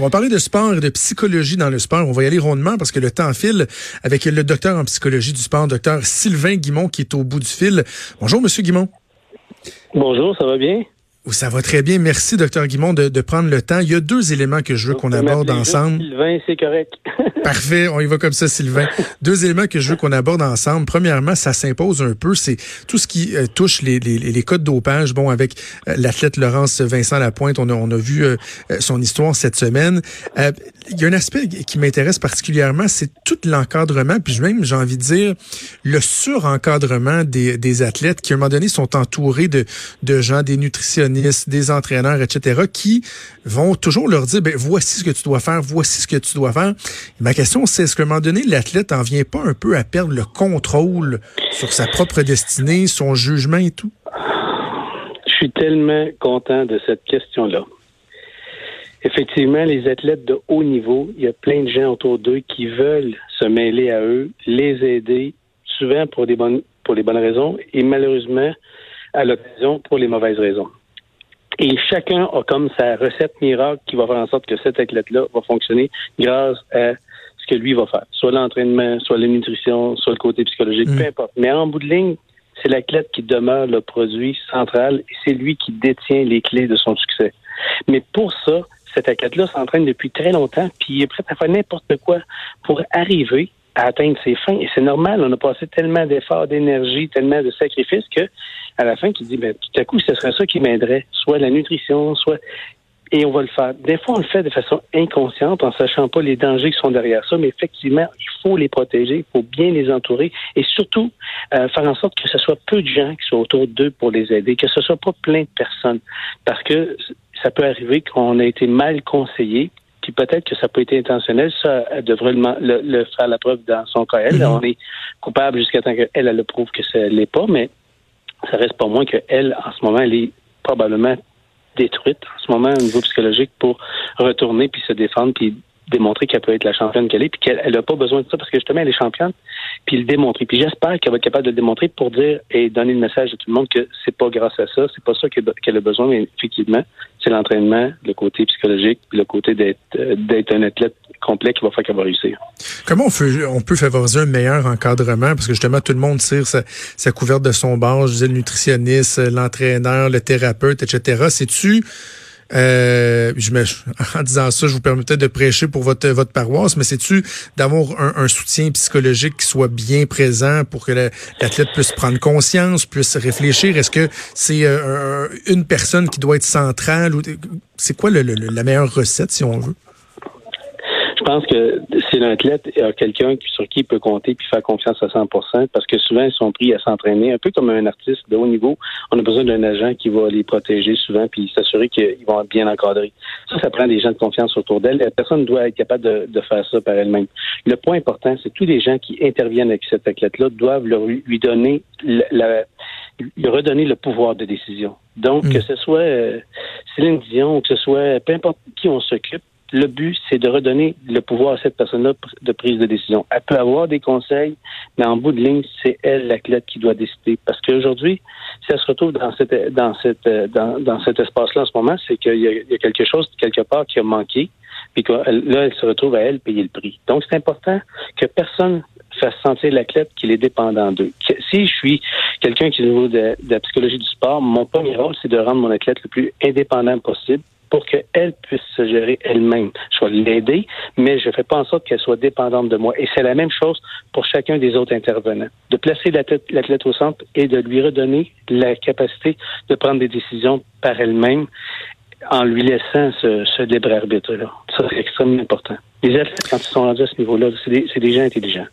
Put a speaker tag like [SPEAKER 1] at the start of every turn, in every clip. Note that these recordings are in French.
[SPEAKER 1] On va parler de sport et de psychologie dans le sport. On va y aller rondement parce que le temps file avec le docteur en psychologie du sport, docteur Sylvain Guimont, qui est au bout du fil. Bonjour, Monsieur Guimont.
[SPEAKER 2] Bonjour, ça va bien?
[SPEAKER 1] Ça va très bien. Merci, docteur Guimond, de, prendre le temps. Il y a deux éléments que je veux qu'on aborde ensemble.
[SPEAKER 2] Sylvain, c'est correct.
[SPEAKER 1] Parfait, on y va comme ça, Sylvain. Deux éléments que je veux qu'on aborde ensemble. Premièrement, ça s'impose un peu, c'est tout ce qui euh, touche les, les, les, codes dopage. Bon, avec euh, l'athlète Laurence Vincent Lapointe, on a, on a vu euh, son histoire cette semaine. il y a un aspect qui m'intéresse particulièrement, c'est tout l'encadrement, puis même, j'ai envie de dire, le surencadrement des, des athlètes qui, à un moment donné, sont entourés de, de gens, des nutritionnistes, des entraîneurs, etc., qui vont toujours leur dire, ben, voici ce que tu dois faire, voici ce que tu dois faire. ma question, c'est est-ce qu'à un moment donné, l'athlète en vient pas un peu à perdre le contrôle sur sa propre destinée, son jugement et tout?
[SPEAKER 2] Je suis tellement content de cette question-là. Effectivement, les athlètes de haut niveau, il y a plein de gens autour d'eux qui veulent se mêler à eux, les aider, souvent pour des bonnes pour les bonnes raisons et malheureusement à l'occasion pour les mauvaises raisons. Et chacun a comme sa recette miracle qui va faire en sorte que cet athlète-là va fonctionner grâce à ce que lui va faire. Soit l'entraînement, soit la nutrition, soit le côté psychologique, peu mm. importe. Mais en bout de ligne, c'est l'athlète qui demeure le produit central et c'est lui qui détient les clés de son succès. Mais pour ça, cet athlète-là s'entraîne depuis très longtemps, puis il est prêt à faire n'importe quoi pour arriver à atteindre ses fins. Et c'est normal, on a passé tellement d'efforts, d'énergie, tellement de sacrifices que à la fin, qui dit, ben, tout à coup, ce serait ça qui m'aiderait, soit la nutrition, soit et on va le faire. Des fois, on le fait de façon inconsciente, en sachant pas les dangers qui sont derrière ça, mais effectivement, il faut les protéger, il faut bien les entourer et surtout euh, faire en sorte que ce soit peu de gens qui soient autour d'eux pour les aider, que ce soit pas plein de personnes, parce que ça peut arriver qu'on a été mal conseillé, puis peut-être que ça peut être intentionnel. Ça, elle devrait le, faire la preuve dans son cas. Elle, mm-hmm. on est coupable jusqu'à temps qu'elle elle le prouve que ça l'est pas, mais ça reste pas moins qu'elle, en ce moment, elle est probablement détruite en ce moment au niveau psychologique pour retourner puis se défendre puis démontrer qu'elle peut être la championne qu'elle est, puis qu'elle n'a pas besoin de ça parce que justement elle est championne, puis le démontrer. Puis j'espère qu'elle va être capable de le démontrer pour dire et donner le message à tout le monde que c'est pas grâce à ça, c'est pas ça qu'elle a besoin, mais effectivement, c'est l'entraînement, le côté psychologique, le côté d'être un athlète complet qui va faire qu'elle va réussir.
[SPEAKER 1] Comment on, fait, on peut favoriser un meilleur encadrement? Parce que justement, tout le monde tire sa, sa couverte de son bord. Je le nutritionniste, l'entraîneur, le thérapeute, etc. C'est-tu euh, je me, en disant ça, je vous permets peut-être de prêcher pour votre, votre paroisse, mais c'est-tu d'avoir un, un, soutien psychologique qui soit bien présent pour que l'athlète puisse prendre conscience, puisse réfléchir? Est-ce que c'est euh, une personne qui doit être centrale? ou C'est quoi le, la meilleure recette, si on veut?
[SPEAKER 2] Je pense que c'est l'athlète a quelqu'un sur qui il peut compter puis faire confiance à 100% parce que souvent ils sont pris à s'entraîner un peu comme un artiste de haut niveau. On a besoin d'un agent qui va les protéger souvent puis s'assurer qu'ils vont être bien encadrés. Ça, ça prend des gens de confiance autour d'elle. La personne doit être capable de, faire ça par elle-même. Le point important, c'est tous les gens qui interviennent avec cet athlète-là doivent lui donner la, lui redonner le pouvoir de décision. Donc, mm. que ce soit euh, Céline Dion ou que ce soit peu importe qui on s'occupe, le but, c'est de redonner le pouvoir à cette personne-là de prise de décision. Elle peut avoir des conseils, mais en bout de ligne, c'est elle, l'athlète, qui doit décider. Parce qu'aujourd'hui, si elle se retrouve dans cette, dans cette, dans, cet espace-là en ce moment, c'est qu'il y, y, a quelque chose, quelque part, qui a manqué, puis que là, elle se retrouve à elle payer le prix. Donc, c'est important que personne fasse sentir l'athlète qu'il est dépendant d'eux. Si je suis quelqu'un qui est au niveau de, de la psychologie du sport, mon premier rôle, c'est de rendre mon athlète le plus indépendant possible pour qu'elle puisse se gérer elle-même. Je vais l'aider, mais je ne fais pas en sorte qu'elle soit dépendante de moi. Et c'est la même chose pour chacun des autres intervenants. De placer l'athlète au centre et de lui redonner la capacité de prendre des décisions par elle-même en lui laissant ce, libre arbitre-là. Ça, c'est extrêmement important. Les athlètes, quand ils sont rendus à ce niveau-là, c'est des, des gens intelligents.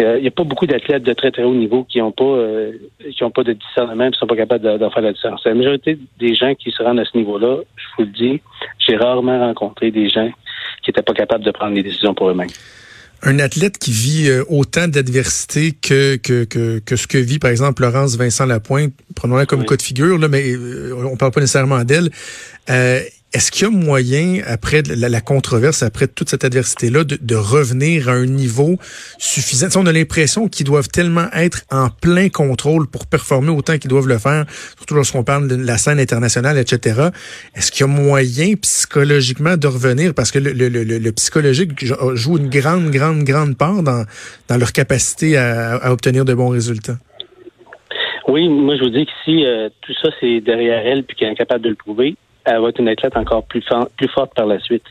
[SPEAKER 2] Euh, il n'y a pas beaucoup d'athlètes de très très haut niveau qui n'ont pas euh, qui ont pas de discernement et qui sont pas capables d'en faire la différence. La majorité des gens qui se rendent à ce niveau-là, je vous le dis, j'ai rarement rencontré des gens qui n'étaient pas capables de prendre des décisions pour eux-mêmes.
[SPEAKER 1] Un athlète qui vit euh, autant d'adversité que, que, que, que, ce que vit, par exemple, Laurence Vincent Lapointe, prenons-la comme cas de figure, là, mais on parle pas nécessairement d'elle. Euh, Est-ce qu'il y a moyen, après la, controverse, après toute cette adversité-là, de, revenir à un niveau suffisant? on a l'impression qu'ils doivent tellement être en plein contrôle pour performer autant qu'ils doivent le faire, surtout lorsqu'on parle de la scène internationale, etc. Est-ce qu'il y a moyen psychologiquement de revenir? Parce que le, psychologique joue une grande, grande, grande part dans, dans leur capacité à, obtenir de bons résultats.
[SPEAKER 2] Oui, moi je vous dis que si euh, tout ça c'est derrière elle puis qu'elle est incapable de le prouver, elle va être une athlète encore plus, plus forte par la suite.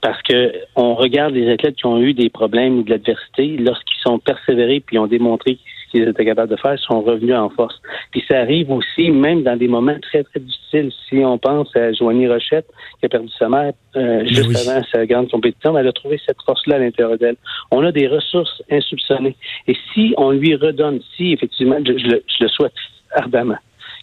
[SPEAKER 2] Parce que on regarde les athlètes qui ont eu des problèmes ou de l'adversité, lorsqu'ils sont persévérés puis ont démontré qu'ils étaient capables de faire, sont revenus en force. Puis ça arrive aussi, même dans des moments très, très difficiles. Si on pense à Joanie Rochette, qui a perdu sa mère euh, juste avant sa grande compétition, elle a trouvé cette force-là à l'intérieur d'elle. On a des ressources insoupçonnées. Et si on lui redonne, si effectivement, je le souhaite ardemment,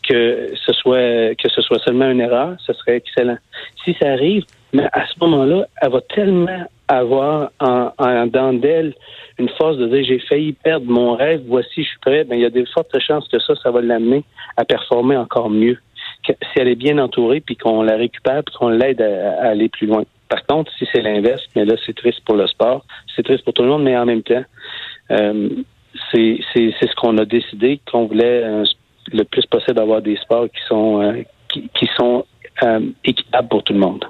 [SPEAKER 2] que ce soit que ce soit seulement une erreur, ce serait excellent. Si ça arrive, mais à ce moment-là, elle va tellement avoir en, en dedans d'elle une force de dire j'ai failli perdre mon rêve, voici je suis prêt, ben, il y a des fortes chances que ça, ça va l'amener à performer encore mieux. si elle est bien entourée, puis qu'on la récupère, puis qu'on l'aide à, aller plus loin. Par contre, si c'est l'inverse, mais là, c'est triste pour le sport, c'est triste pour tout le monde, mais en même temps, euh, c'est ce qu'on a décidé, qu'on voulait un le plus possible avoir des sports qui sont, euh, qui, sont euh, équitables pour tout le monde.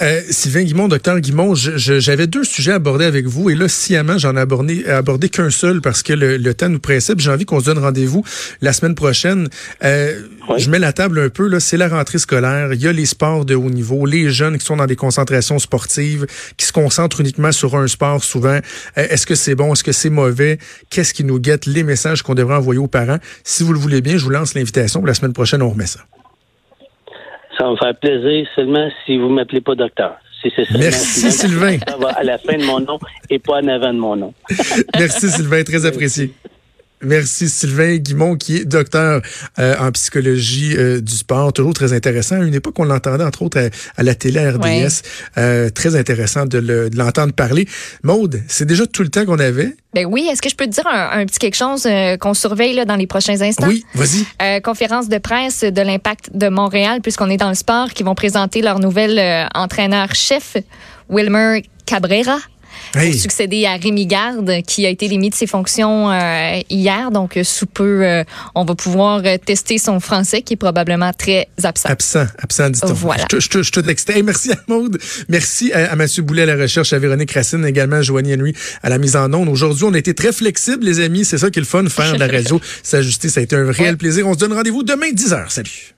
[SPEAKER 1] Euh, Sylvain Guimont, docteur Guimont, j'avais deux sujets à aborder avec vous et là, sciemment, j'en ai abordé, abordé qu'un seul parce que le, temps nous pressait. J'ai envie qu'on se donne rendez-vous la semaine prochaine. Euh, Je mets la table un peu. Là, c'est la rentrée scolaire. Il y a les sports de haut niveau, les jeunes qui sont dans des concentrations sportives, qui se concentrent uniquement sur un sport souvent. Euh, est-ce que c'est bon? Est-ce que c'est mauvais? Qu'est-ce qui nous guette? Les messages qu'on devrait envoyer aux parents? Si vous le voulez bien, je vous lance l'invitation. La semaine prochaine, on remet ça.
[SPEAKER 2] Ça va me faire plaisir seulement si vous m'appelez pas docteur.
[SPEAKER 1] Merci Sylvain.
[SPEAKER 2] Ça va à la fin de mon nom et pas en avant de mon nom.
[SPEAKER 1] Merci Sylvain, très apprécié. Merci Sylvain Guimont, qui est docteur euh, en psychologie euh, du sport, toujours très intéressant. À une époque, on l'entendait entre autres à, la télé RDS. Euh, très intéressant de l'entendre parler. Maude, c'est déjà tout le temps qu'on avait.
[SPEAKER 3] Ben oui, est-ce que je peux te dire un, petit quelque chose qu'on surveille là, dans les prochains instants?
[SPEAKER 1] Oui, vas-y.
[SPEAKER 3] conférence de presse de l'impact de Montréal, puisqu'on est dans le sport, qui vont présenter leur nouvel entraîneur-chef, Wilmer Cabrera pour succéder à Rémi Garde, qui a été démis de ses fonctions euh, hier. Donc, euh, sous peu, euh, on va pouvoir tester son français, qui est probablement très absent.
[SPEAKER 1] Absent, absent, dit-on. Voilà. Je, je, je te texte. merci à Maude. Merci à, Mathieu Boulet à la recherche, à Véronique Racine, également à Joanie Henry à la mise en onde. Aujourd'hui, on a été très flexibles, les amis. C'est ça qui est le fun, faire de la radio, s'ajuster. Ça a été un réel plaisir. On se donne rendez-vous demain, 10h. Salut.